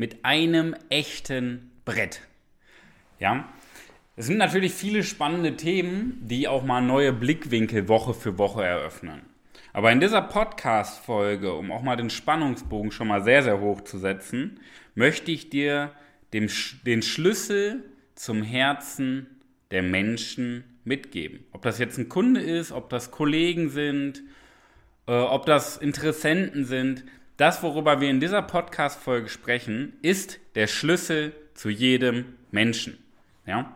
mit einem echten Brett. Ja, es sind natürlich viele spannende Themen, die auch mal neue Blickwinkel Woche für Woche eröffnen. Aber in dieser Podcast-Folge, um auch mal den Spannungsbogen schon mal sehr, sehr hoch zu setzen, möchte ich dir dem, den Schlüssel zum Herzen der Menschen mitgeben. Ob das jetzt ein Kunde ist, ob das Kollegen sind, äh, ob das Interessenten sind, das, worüber wir in dieser Podcast-Folge sprechen, ist der Schlüssel zu jedem Menschen. Ja?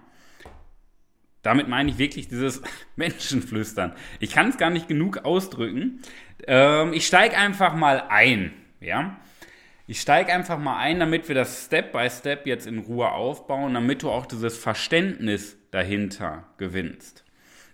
Damit meine ich wirklich dieses Menschenflüstern. Ich kann es gar nicht genug ausdrücken. Ähm, ich steige einfach mal ein. Ja? Ich steige einfach mal ein, damit wir das Step by Step jetzt in Ruhe aufbauen, damit du auch dieses Verständnis dahinter gewinnst.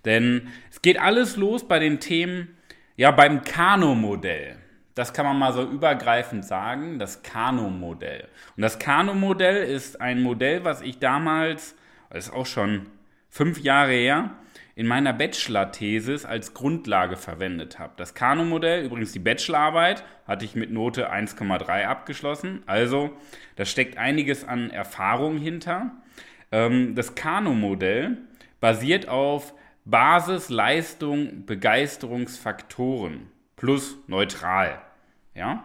Denn es geht alles los bei den Themen, ja, beim Kano-Modell. Das kann man mal so übergreifend sagen, das Kano-Modell. Und das Kano-Modell ist ein Modell, was ich damals, das ist auch schon fünf Jahre her, in meiner Bachelor-Thesis als Grundlage verwendet habe. Das Kano-Modell, übrigens die Bachelorarbeit, hatte ich mit Note 1,3 abgeschlossen. Also, da steckt einiges an Erfahrung hinter. Ähm, das Kano-Modell basiert auf Basis, Leistung, Begeisterungsfaktoren plus neutral. Ja?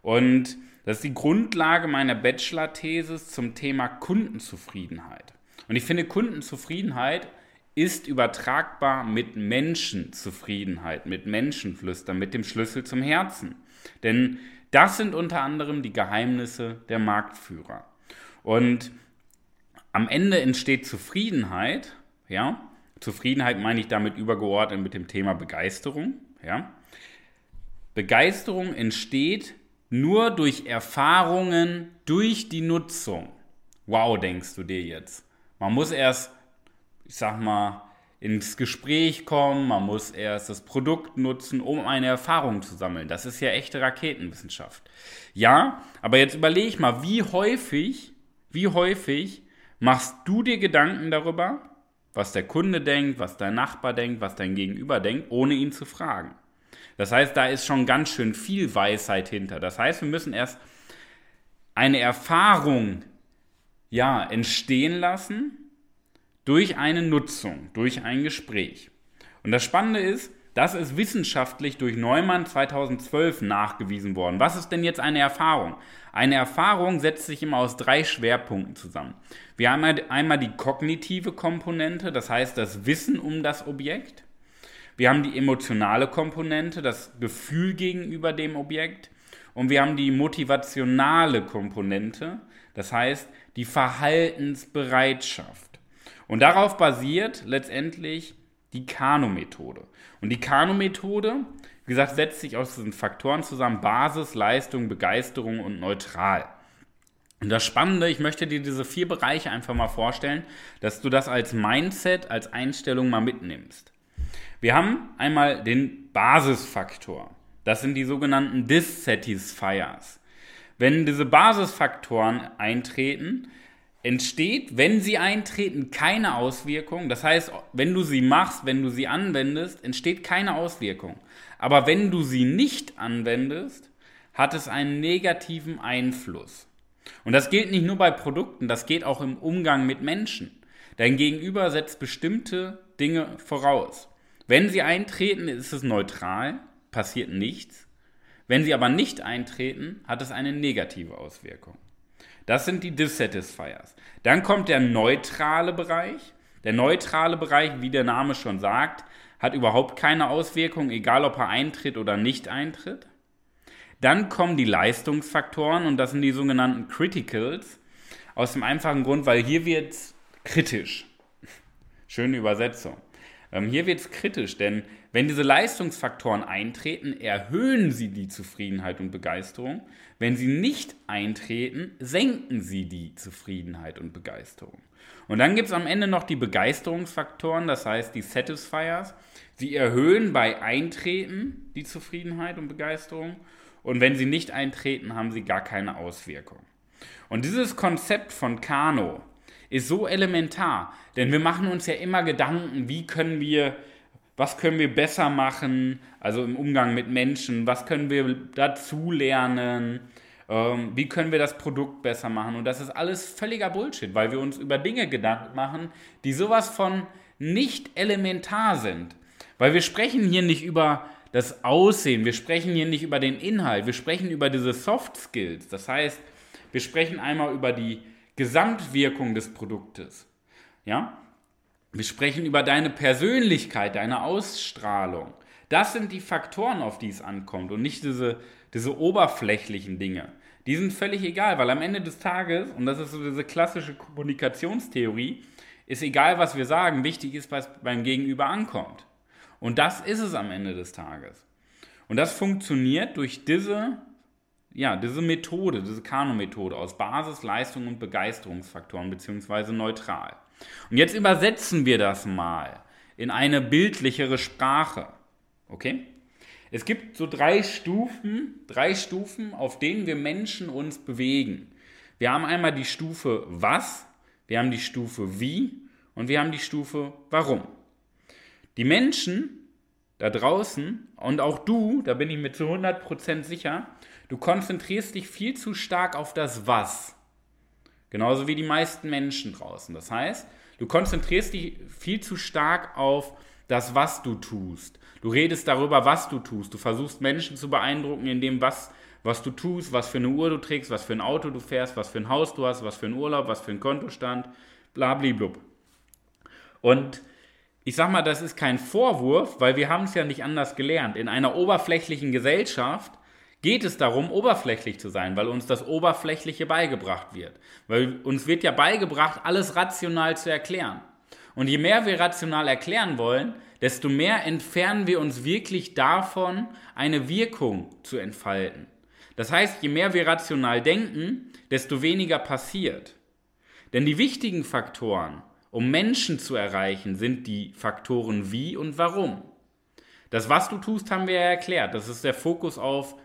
Und das ist die Grundlage meiner Bachelor-Thesis zum Thema Kundenzufriedenheit. Und ich finde, Kundenzufriedenheit ist übertragbar mit Menschenzufriedenheit, mit Menschenflüstern, mit dem Schlüssel zum Herzen. Denn das sind unter anderem die Geheimnisse der Marktführer. Und am Ende entsteht Zufriedenheit, ja. Zufriedenheit meine ich damit übergeordnet mit dem Thema Begeisterung, ja. Begeisterung entsteht nur durch Erfahrungen, durch die Nutzung. Wow, denkst du dir jetzt. Man muss erst, ich sag mal, ins Gespräch kommen, man muss erst das Produkt nutzen, um eine Erfahrung zu sammeln. Das ist ja echte Raketenwissenschaft. Ja, aber jetzt überlege mal, wie häufig, wie häufig machst du dir Gedanken darüber, was der Kunde denkt, was dein Nachbar denkt, was dein Gegenüber denkt, ohne ihn zu fragen. Das heißt, da ist schon ganz schön viel Weisheit hinter. Das heißt, wir müssen erst eine Erfahrung ja, entstehen lassen durch eine Nutzung, durch ein Gespräch. Und das Spannende ist, das ist wissenschaftlich durch Neumann 2012 nachgewiesen worden. Was ist denn jetzt eine Erfahrung? Eine Erfahrung setzt sich immer aus drei Schwerpunkten zusammen. Wir haben einmal die kognitive Komponente, das heißt das Wissen um das Objekt. Wir haben die emotionale Komponente, das Gefühl gegenüber dem Objekt. Und wir haben die motivationale Komponente, das heißt die Verhaltensbereitschaft. Und darauf basiert letztendlich die Kano-Methode. Und die Kano-Methode, wie gesagt, setzt sich aus diesen Faktoren zusammen: Basis, Leistung, Begeisterung und neutral. Und das Spannende, ich möchte dir diese vier Bereiche einfach mal vorstellen, dass du das als Mindset, als Einstellung mal mitnimmst. Wir haben einmal den Basisfaktor. Das sind die sogenannten Dissatisfiers. Wenn diese Basisfaktoren eintreten, entsteht, wenn sie eintreten, keine Auswirkung. Das heißt, wenn du sie machst, wenn du sie anwendest, entsteht keine Auswirkung. Aber wenn du sie nicht anwendest, hat es einen negativen Einfluss. Und das gilt nicht nur bei Produkten, das geht auch im Umgang mit Menschen. Dein Gegenüber setzt bestimmte Dinge voraus. Wenn sie eintreten, ist es neutral, passiert nichts. Wenn sie aber nicht eintreten, hat es eine negative Auswirkung. Das sind die Dissatisfiers. Dann kommt der neutrale Bereich. Der neutrale Bereich, wie der Name schon sagt, hat überhaupt keine Auswirkung, egal ob er eintritt oder nicht eintritt. Dann kommen die Leistungsfaktoren und das sind die sogenannten Criticals. Aus dem einfachen Grund, weil hier wird kritisch. Schöne Übersetzung. Ähm, hier wird es kritisch, denn Wenn diese Leistungsfaktoren eintreten, erhöhen sie die Zufriedenheit und Begeisterung. Wenn sie nicht eintreten, senken sie die Zufriedenheit und Begeisterung. Und dann gibt es am Ende noch die Begeisterungsfaktoren, das heißt die Satisfiers. Sie erhöhen bei Eintreten die Zufriedenheit und Begeisterung. Und wenn sie nicht eintreten, haben sie gar keine Auswirkung. Und dieses Konzept von Kano ist so elementar, denn wir machen uns ja immer Gedanken, wie können wir, was können wir besser machen, also im Umgang mit Menschen, was können wir dazu lernen, ähm, wie können wir das Produkt besser machen. Und das ist alles völliger Bullshit, weil wir uns über Dinge Gedanken machen, die sowas von nicht elementar sind. Weil wir sprechen hier nicht über das Aussehen, wir sprechen hier nicht über den Inhalt, wir sprechen über diese Soft Skills. Das heißt, wir sprechen einmal über die Gesamtwirkung des Produktes. Ja? Wir sprechen über deine Persönlichkeit, deine Ausstrahlung. Das sind die Faktoren, auf die es ankommt und nicht diese, diese oberflächlichen Dinge. Die sind völlig egal, weil am Ende des Tages, und das ist so diese klassische Kommunikationstheorie, ist egal, was wir sagen, wichtig ist, was beim Gegenüber ankommt. Und das ist es am Ende des Tages. Und das funktioniert durch diese ja, diese Methode, diese Kano-Methode aus Basis, Leistung und Begeisterungsfaktoren beziehungsweise neutral. Und jetzt übersetzen wir das mal in eine bildlichere Sprache. Okay? Es gibt so drei Stufen, drei Stufen, auf denen wir Menschen uns bewegen. Wir haben einmal die Stufe was, wir haben die Stufe wie und wir haben die Stufe warum. Die Menschen da draußen und auch du, da bin ich mir zu 100% sicher, Du konzentrierst dich viel zu stark auf das Was. Genauso wie die meisten Menschen draußen. Das heißt, du konzentrierst dich viel zu stark auf das, was du tust. Du redest darüber, was du tust. Du versuchst Menschen zu beeindrucken in dem, was, was du tust, was für eine Uhr du trägst, was für ein Auto du fährst, was für ein Haus du hast, was für ein Urlaub, was für ein Kontostand, blablablub. Und ich sag mal, das ist kein Vorwurf, weil wir haben es ja nicht anders gelernt. In einer oberflächlichen Gesellschaft geht es darum, oberflächlich zu sein, weil uns das Oberflächliche beigebracht wird. Weil uns wird ja beigebracht, alles rational zu erklären. Und je mehr wir rational erklären wollen, desto mehr entfernen wir uns wirklich davon, eine Wirkung zu entfalten. Das heißt, je mehr wir rational denken, desto weniger passiert. Denn die wichtigen Faktoren, um Menschen zu erreichen, sind die Faktoren wie und warum. Das, was du tust, haben wir ja erklärt. Das ist der Fokus auf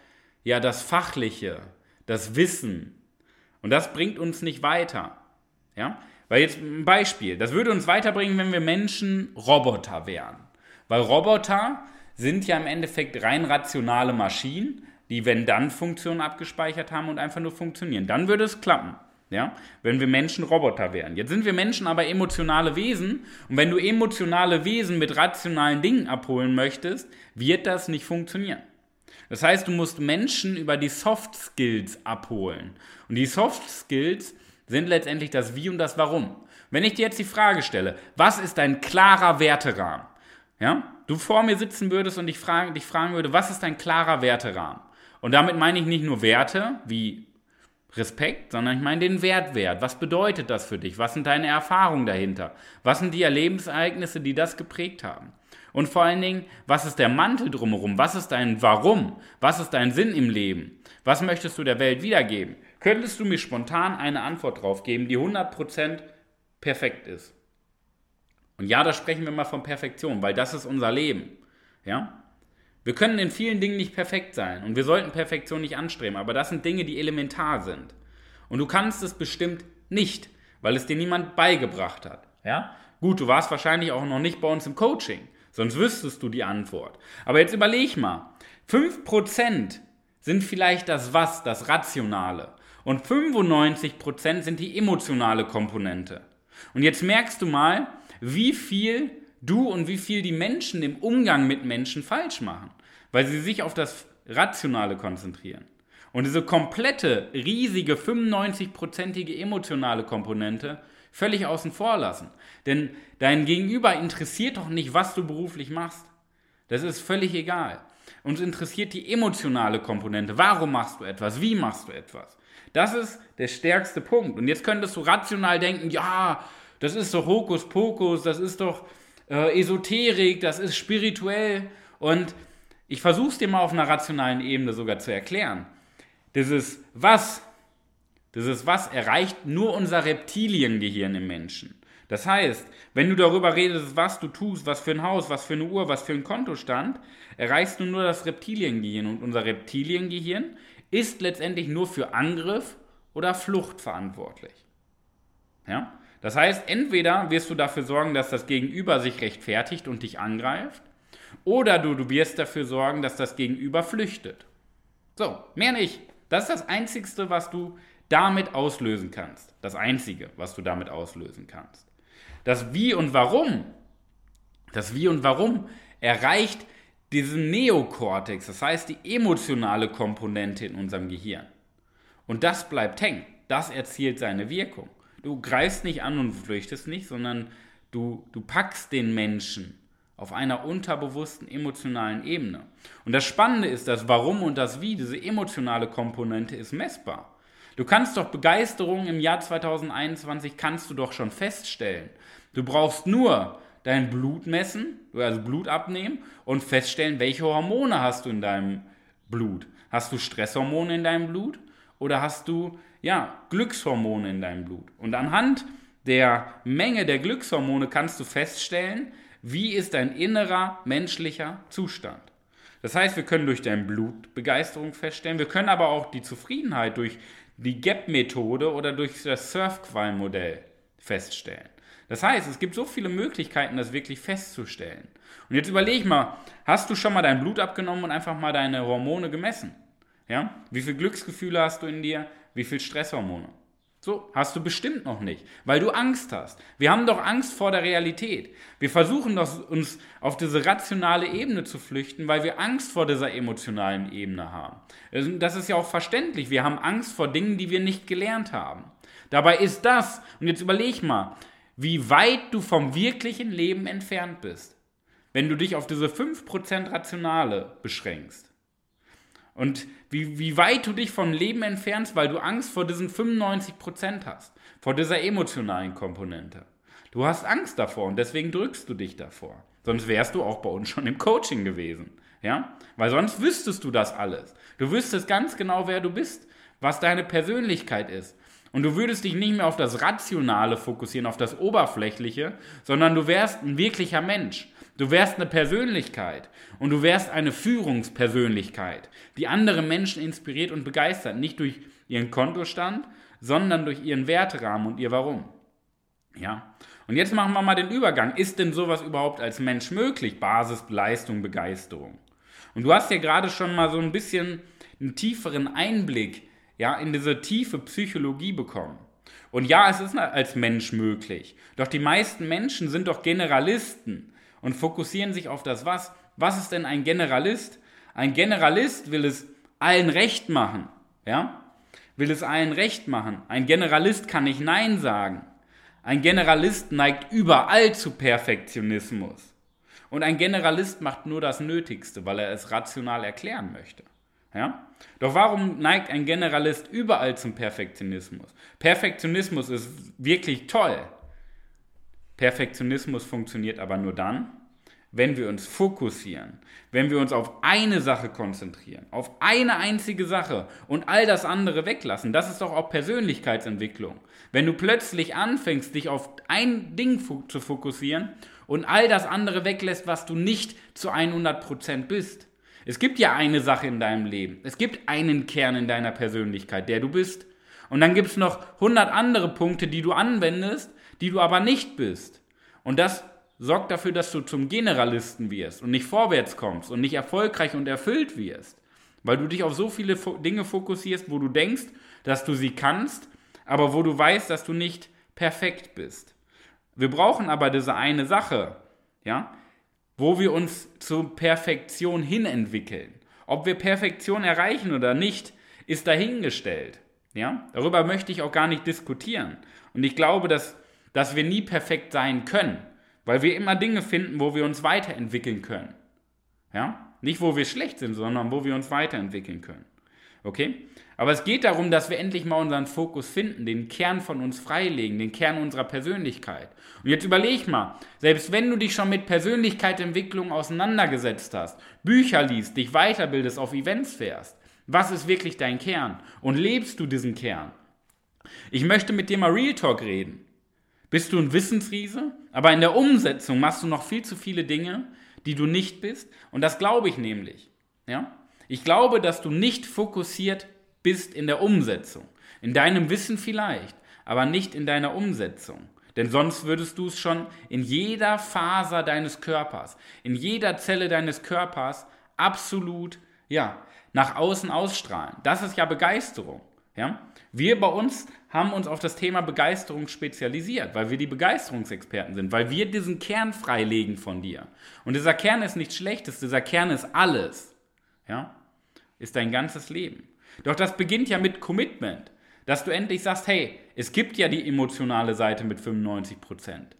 ja das Fachliche, das Wissen. Und das bringt uns nicht weiter. Ja? Weil jetzt ein Beispiel, das würde uns weiterbringen, wenn wir Menschen Roboter wären. Weil Roboter sind ja im Endeffekt rein rationale Maschinen, die Wenn-Dann-Funktionen abgespeichert haben und einfach nur funktionieren. Dann würde es klappen. Ja? Wenn wir Menschen Roboter wären. Jetzt sind wir Menschen aber emotionale Wesen und wenn du emotionale Wesen mit rationalen Dingen abholen möchtest, wird das nicht funktionieren. Das heißt, du musst Menschen über die Soft Skills abholen. Und die Soft Skills sind letztendlich das Wie und das Warum. Wenn ich dir jetzt die Frage stelle, was ist ein klarer Werterahmen? Ja? Du vor mir sitzen würdest und dich fragen, dich fragen würde, was ist ein klarer Werterahmen? Und damit meine ich nicht nur Werte wie Respekt, sondern ich meine den Wertwert. Was bedeutet das für dich? Was sind deine Erfahrungen dahinter? Was sind die Erlebensereignisse, die das geprägt haben? Und vor allen Dingen, was ist der Mantel drumherum? Was ist dein Warum? Was ist dein Sinn im Leben? Was möchtest du der Welt wiedergeben? Könntest du mir spontan eine Antwort drauf geben, die 100% perfekt ist? Und ja, da sprechen wir mal von Perfektion, weil das ist unser Leben. Ja? Wir können in vielen Dingen nicht perfekt sein und wir sollten Perfektion nicht anstreben, aber das sind Dinge, die elementar sind. Und du kannst es bestimmt nicht, weil es dir niemand beigebracht hat. Ja? Gut, du warst wahrscheinlich auch noch nicht bei uns im Coaching. Sonst wüsstest du die Antwort. Aber jetzt überleg mal. 5% sind vielleicht das Was, das Rationale. Und 95% sind die emotionale Komponente. Und jetzt merkst du mal, wie viel du und wie viel die Menschen im Umgang mit Menschen falsch machen. Weil sie sich auf das Rationale konzentrieren. Und diese komplette, riesige, 95-prozentige emotionale Komponente völlig außen vor lassen. Denn dein Gegenüber interessiert doch nicht, was du beruflich machst. Das ist völlig egal. Uns interessiert die emotionale Komponente. Warum machst du etwas? Wie machst du etwas? Das ist der stärkste Punkt. Und jetzt könntest du rational denken, ja, das ist doch Hokuspokus, das ist doch äh, Esoterik, das ist spirituell. Und ich versuche es dir mal auf einer rationalen Ebene sogar zu erklären. Dieses Was, dieses Was erreicht nur unser Reptiliengehirn im Menschen. Das heißt, wenn du darüber redest, was du tust, was für ein Haus, was für eine Uhr, was für ein Kontostand, erreichst du nur das Reptiliengehirn. Und unser Reptiliengehirn ist letztendlich nur für Angriff oder Flucht verantwortlich. Ja? Das heißt, entweder wirst du dafür sorgen, dass das Gegenüber sich rechtfertigt und dich angreift, oder du, du wirst dafür sorgen, dass das Gegenüber flüchtet. So, mehr nicht. Das ist das Einzige, was du damit auslösen kannst. Das Einzige, was du damit auslösen kannst. Das Wie und Warum, das Wie und Warum erreicht diesen Neokortex, das heißt die emotionale Komponente in unserem Gehirn. Und das bleibt hängen. Das erzielt seine Wirkung. Du greifst nicht an und flüchtest nicht, sondern du, du packst den Menschen auf einer unterbewussten emotionalen Ebene. Und das Spannende ist, das Warum und das Wie, diese emotionale Komponente ist messbar. Du kannst doch Begeisterung im Jahr 2021 kannst du doch schon feststellen. Du brauchst nur dein Blut messen, also Blut abnehmen und feststellen, welche Hormone hast du in deinem Blut. Hast du Stresshormone in deinem Blut oder hast du ja, Glückshormone in deinem Blut? Und anhand der Menge der Glückshormone kannst du feststellen, wie ist dein innerer menschlicher Zustand. Das heißt, wir können durch dein Blut Begeisterung feststellen, wir können aber auch die Zufriedenheit durch die GAP-Methode oder durch das Surfqual-Modell feststellen. Das heißt, es gibt so viele Möglichkeiten, das wirklich festzustellen. Und jetzt überleg mal, hast du schon mal dein Blut abgenommen und einfach mal deine Hormone gemessen? Ja? Wie viele Glücksgefühle hast du in dir? Wie viele Stresshormone? So, hast du bestimmt noch nicht, weil du Angst hast. Wir haben doch Angst vor der Realität. Wir versuchen doch, uns auf diese rationale Ebene zu flüchten, weil wir Angst vor dieser emotionalen Ebene haben. Das ist ja auch verständlich. Wir haben Angst vor Dingen, die wir nicht gelernt haben. Dabei ist das, und jetzt überleg mal, wie weit du vom wirklichen Leben entfernt bist, wenn du dich auf diese 5% Rationale beschränkst. Und wie, wie weit du dich vom Leben entfernst, weil du Angst vor diesen 95% hast, vor dieser emotionalen Komponente. Du hast Angst davor und deswegen drückst du dich davor. Sonst wärst du auch bei uns schon im Coaching gewesen. Ja? Weil sonst wüsstest du das alles. Du wüsstest ganz genau, wer du bist, was deine Persönlichkeit ist. Und du würdest dich nicht mehr auf das Rationale fokussieren, auf das Oberflächliche, sondern du wärst ein wirklicher Mensch. Du wärst eine Persönlichkeit und du wärst eine Führungspersönlichkeit, die andere Menschen inspiriert und begeistert, nicht durch ihren Kontostand, sondern durch ihren Werterahmen und ihr Warum. Ja. Und jetzt machen wir mal den Übergang. Ist denn sowas überhaupt als Mensch möglich? Basis, Leistung, Begeisterung. Und du hast ja gerade schon mal so ein bisschen einen tieferen Einblick ja, in diese tiefe Psychologie bekommen. Und ja, es ist als Mensch möglich. Doch die meisten Menschen sind doch Generalisten und fokussieren sich auf das Was. Was ist denn ein Generalist? Ein Generalist will es allen recht machen, ja? Will es allen recht machen. Ein Generalist kann nicht Nein sagen. Ein Generalist neigt überall zu Perfektionismus. Und ein Generalist macht nur das Nötigste, weil er es rational erklären möchte. Ja? Doch warum neigt ein Generalist überall zum Perfektionismus? Perfektionismus ist wirklich toll. Perfektionismus funktioniert aber nur dann, wenn wir uns fokussieren, wenn wir uns auf eine Sache konzentrieren, auf eine einzige Sache und all das andere weglassen. Das ist doch auch Persönlichkeitsentwicklung. Wenn du plötzlich anfängst, dich auf ein Ding zu fokussieren und all das andere weglässt, was du nicht zu 100% bist. Es gibt ja eine Sache in deinem Leben. Es gibt einen Kern in deiner Persönlichkeit, der du bist. Und dann gibt es noch 100 andere Punkte, die du anwendest, die du aber nicht bist. Und das sorgt dafür, dass du zum Generalisten wirst und nicht vorwärts kommst und nicht erfolgreich und erfüllt wirst. Weil du dich auf so viele Dinge fokussierst, wo du denkst, dass du sie kannst, aber wo du weißt, dass du nicht perfekt bist. Wir brauchen aber diese eine Sache, ja, wo wir uns zur Perfektion hin entwickeln. Ob wir Perfektion erreichen oder nicht, ist dahingestellt. Ja? Darüber möchte ich auch gar nicht diskutieren. Und ich glaube, dass, dass wir nie perfekt sein können, weil wir immer Dinge finden, wo wir uns weiterentwickeln können. Ja? Nicht, wo wir schlecht sind, sondern wo wir uns weiterentwickeln können. Okay? Aber es geht darum, dass wir endlich mal unseren Fokus finden, den Kern von uns freilegen, den Kern unserer Persönlichkeit. Und jetzt überleg mal, selbst wenn du dich schon mit Persönlichkeitsentwicklung auseinandergesetzt hast, Bücher liest, dich weiterbildest, auf Events fährst, was ist wirklich dein Kern? Und lebst du diesen Kern? Ich möchte mit dir mal Real Talk reden. Bist du ein Wissensriese? Aber in der Umsetzung machst du noch viel zu viele Dinge, die du nicht bist. Und das glaube ich nämlich. Ja? Ich glaube, dass du nicht fokussiert bist in der Umsetzung. In deinem Wissen vielleicht, aber nicht in deiner Umsetzung. Denn sonst würdest du es schon in jeder Faser deines Körpers, in jeder Zelle deines Körpers absolut, ja, nach außen ausstrahlen. Das ist ja Begeisterung. Ja? Wir bei uns haben uns auf das Thema Begeisterung spezialisiert, weil wir die Begeisterungsexperten sind, weil wir diesen Kern freilegen von dir. Und dieser Kern ist nichts Schlechtes, dieser Kern ist alles. Ja? Ist dein ganzes Leben. Doch das beginnt ja mit Commitment, dass du endlich sagst, hey, es gibt ja die emotionale Seite mit 95 Prozent.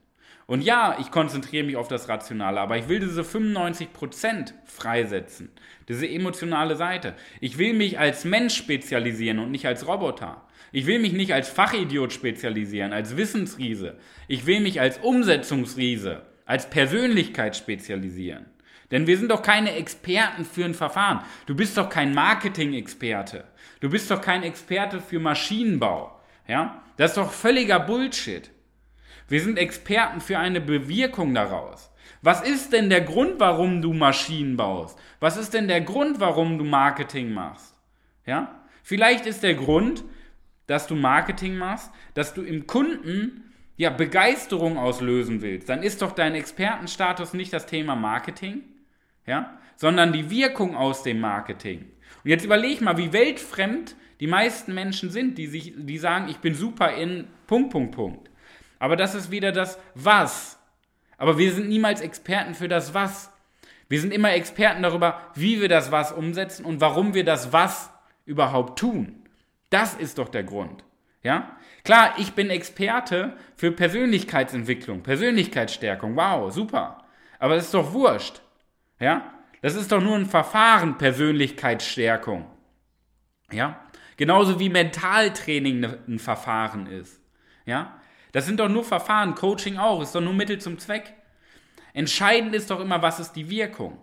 Und ja, ich konzentriere mich auf das Rationale, aber ich will diese 95% freisetzen. Diese emotionale Seite. Ich will mich als Mensch spezialisieren und nicht als Roboter. Ich will mich nicht als Fachidiot spezialisieren, als Wissensriese. Ich will mich als Umsetzungsriese, als Persönlichkeit spezialisieren. Denn wir sind doch keine Experten für ein Verfahren. Du bist doch kein Marketing-Experte. Du bist doch kein Experte für Maschinenbau. Ja? Das ist doch völliger Bullshit. Wir sind Experten für eine Bewirkung daraus. Was ist denn der Grund, warum du Maschinen baust? Was ist denn der Grund, warum du Marketing machst? Ja? Vielleicht ist der Grund, dass du Marketing machst, dass du im Kunden ja Begeisterung auslösen willst. Dann ist doch dein Expertenstatus nicht das Thema Marketing, ja, sondern die Wirkung aus dem Marketing. Und jetzt überleg mal, wie weltfremd die meisten Menschen sind, die sich die sagen, ich bin super in Punkt Punkt Punkt. Aber das ist wieder das Was. Aber wir sind niemals Experten für das Was. Wir sind immer Experten darüber, wie wir das Was umsetzen und warum wir das Was überhaupt tun. Das ist doch der Grund. Ja? Klar, ich bin Experte für Persönlichkeitsentwicklung, Persönlichkeitsstärkung. Wow, super. Aber das ist doch wurscht. Ja? Das ist doch nur ein Verfahren Persönlichkeitsstärkung. Ja? Genauso wie Mentaltraining ne, ein Verfahren ist. Ja? Das sind doch nur Verfahren, Coaching auch, ist doch nur Mittel zum Zweck. Entscheidend ist doch immer, was ist die Wirkung?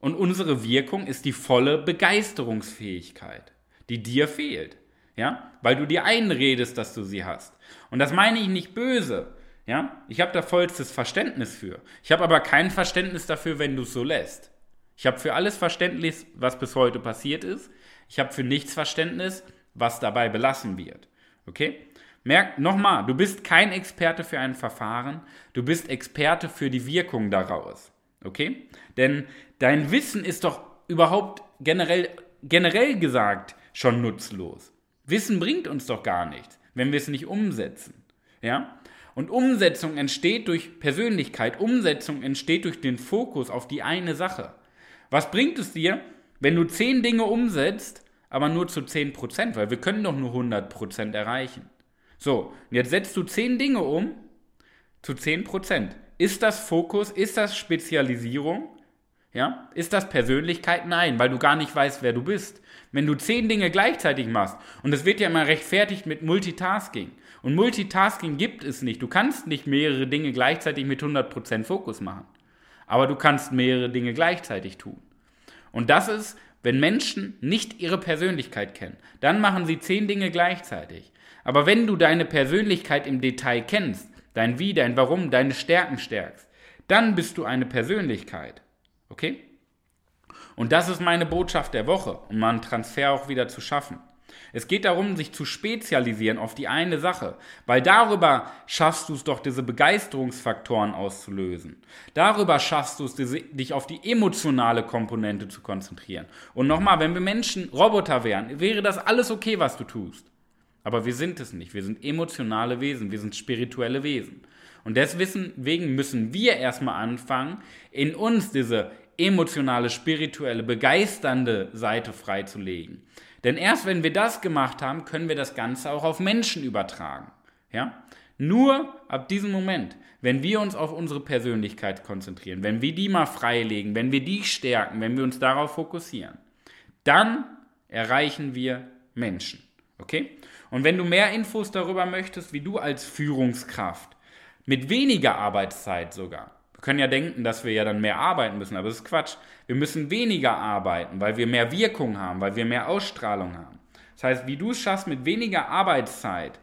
Und unsere Wirkung ist die volle Begeisterungsfähigkeit, die dir fehlt. Ja? Weil du dir einredest, dass du sie hast. Und das meine ich nicht böse. Ja? Ich habe da vollstes Verständnis für. Ich habe aber kein Verständnis dafür, wenn du es so lässt. Ich habe für alles Verständnis, was bis heute passiert ist. Ich habe für nichts Verständnis, was dabei belassen wird. Okay? Merk nochmal, du bist kein Experte für ein Verfahren, du bist Experte für die Wirkung daraus. Okay? Denn dein Wissen ist doch überhaupt generell, generell gesagt schon nutzlos. Wissen bringt uns doch gar nichts, wenn wir es nicht umsetzen. Ja? Und Umsetzung entsteht durch Persönlichkeit, Umsetzung entsteht durch den Fokus auf die eine Sache. Was bringt es dir, wenn du zehn Dinge umsetzt, aber nur zu 10%, weil wir können doch nur 100% erreichen. So, und jetzt setzt du zehn Dinge um zu 10 Prozent. Ist das Fokus? Ist das Spezialisierung? Ja? Ist das Persönlichkeit? Nein, weil du gar nicht weißt, wer du bist. Wenn du zehn Dinge gleichzeitig machst, und es wird ja immer rechtfertigt mit Multitasking. Und Multitasking gibt es nicht. Du kannst nicht mehrere Dinge gleichzeitig mit 100% Fokus machen. Aber du kannst mehrere Dinge gleichzeitig tun. Und das ist, wenn Menschen nicht ihre Persönlichkeit kennen. Dann machen sie zehn Dinge gleichzeitig. Aber wenn du deine Persönlichkeit im Detail kennst, dein Wie, dein Warum, deine Stärken stärkst, dann bist du eine Persönlichkeit. Okay? Und das ist meine Botschaft der Woche, um mal einen Transfer auch wieder zu schaffen. Es geht darum, sich zu spezialisieren auf die eine Sache, weil darüber schaffst du es doch, diese Begeisterungsfaktoren auszulösen. Darüber schaffst du es, dich auf die emotionale Komponente zu konzentrieren. Und nochmal, wenn wir Menschen Roboter wären, wäre das alles okay, was du tust. Aber wir sind es nicht. Wir sind emotionale Wesen, wir sind spirituelle Wesen. Und deswegen müssen wir erstmal anfangen, in uns diese emotionale, spirituelle, begeisternde Seite freizulegen. Denn erst wenn wir das gemacht haben, können wir das Ganze auch auf Menschen übertragen. Ja? Nur ab diesem Moment, wenn wir uns auf unsere Persönlichkeit konzentrieren, wenn wir die mal freilegen, wenn wir die stärken, wenn wir uns darauf fokussieren, dann erreichen wir Menschen. Okay? Und wenn du mehr Infos darüber möchtest, wie du als Führungskraft mit weniger Arbeitszeit sogar, wir können ja denken, dass wir ja dann mehr arbeiten müssen, aber das ist Quatsch. Wir müssen weniger arbeiten, weil wir mehr Wirkung haben, weil wir mehr Ausstrahlung haben. Das heißt, wie du es schaffst, mit weniger Arbeitszeit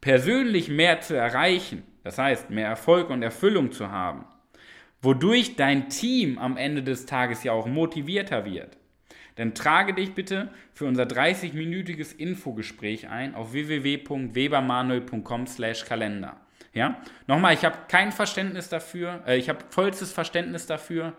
persönlich mehr zu erreichen, das heißt, mehr Erfolg und Erfüllung zu haben, wodurch dein Team am Ende des Tages ja auch motivierter wird, dann trage dich bitte für unser 30-minütiges Infogespräch ein auf www.webermanuel.com/kalender. Ja? Nochmal, ich habe kein Verständnis dafür, äh, ich habe vollstes Verständnis dafür,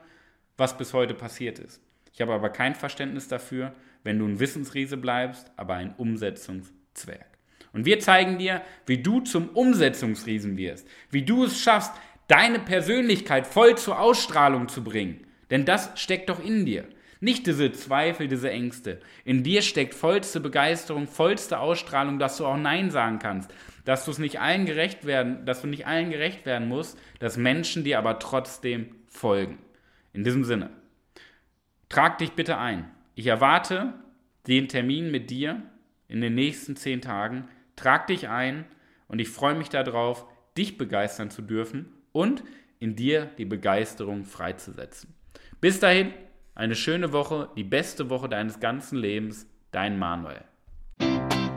was bis heute passiert ist. Ich habe aber kein Verständnis dafür, wenn du ein Wissensriese bleibst, aber ein Umsetzungszwerg. Und wir zeigen dir, wie du zum Umsetzungsriesen wirst, wie du es schaffst, deine Persönlichkeit voll zur Ausstrahlung zu bringen. Denn das steckt doch in dir. Nicht diese Zweifel, diese Ängste. In dir steckt vollste Begeisterung, vollste Ausstrahlung, dass du auch Nein sagen kannst, dass du es nicht allen gerecht werden, dass du nicht allen gerecht werden musst, dass Menschen dir aber trotzdem folgen. In diesem Sinne, trag dich bitte ein. Ich erwarte den Termin mit dir in den nächsten zehn Tagen. Trag dich ein und ich freue mich darauf, dich begeistern zu dürfen und in dir die Begeisterung freizusetzen. Bis dahin, eine schöne Woche, die beste Woche deines ganzen Lebens, dein Manuel.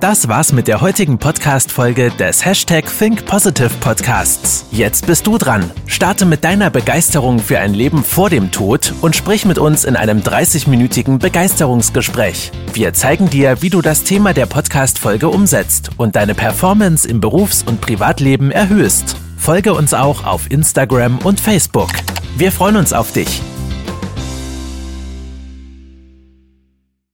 Das war's mit der heutigen Podcast-Folge des Hashtag Think Positive Podcasts. Jetzt bist du dran. Starte mit deiner Begeisterung für ein Leben vor dem Tod und sprich mit uns in einem 30-minütigen Begeisterungsgespräch. Wir zeigen dir, wie du das Thema der Podcast-Folge umsetzt und deine Performance im Berufs- und Privatleben erhöhst. Folge uns auch auf Instagram und Facebook. Wir freuen uns auf dich.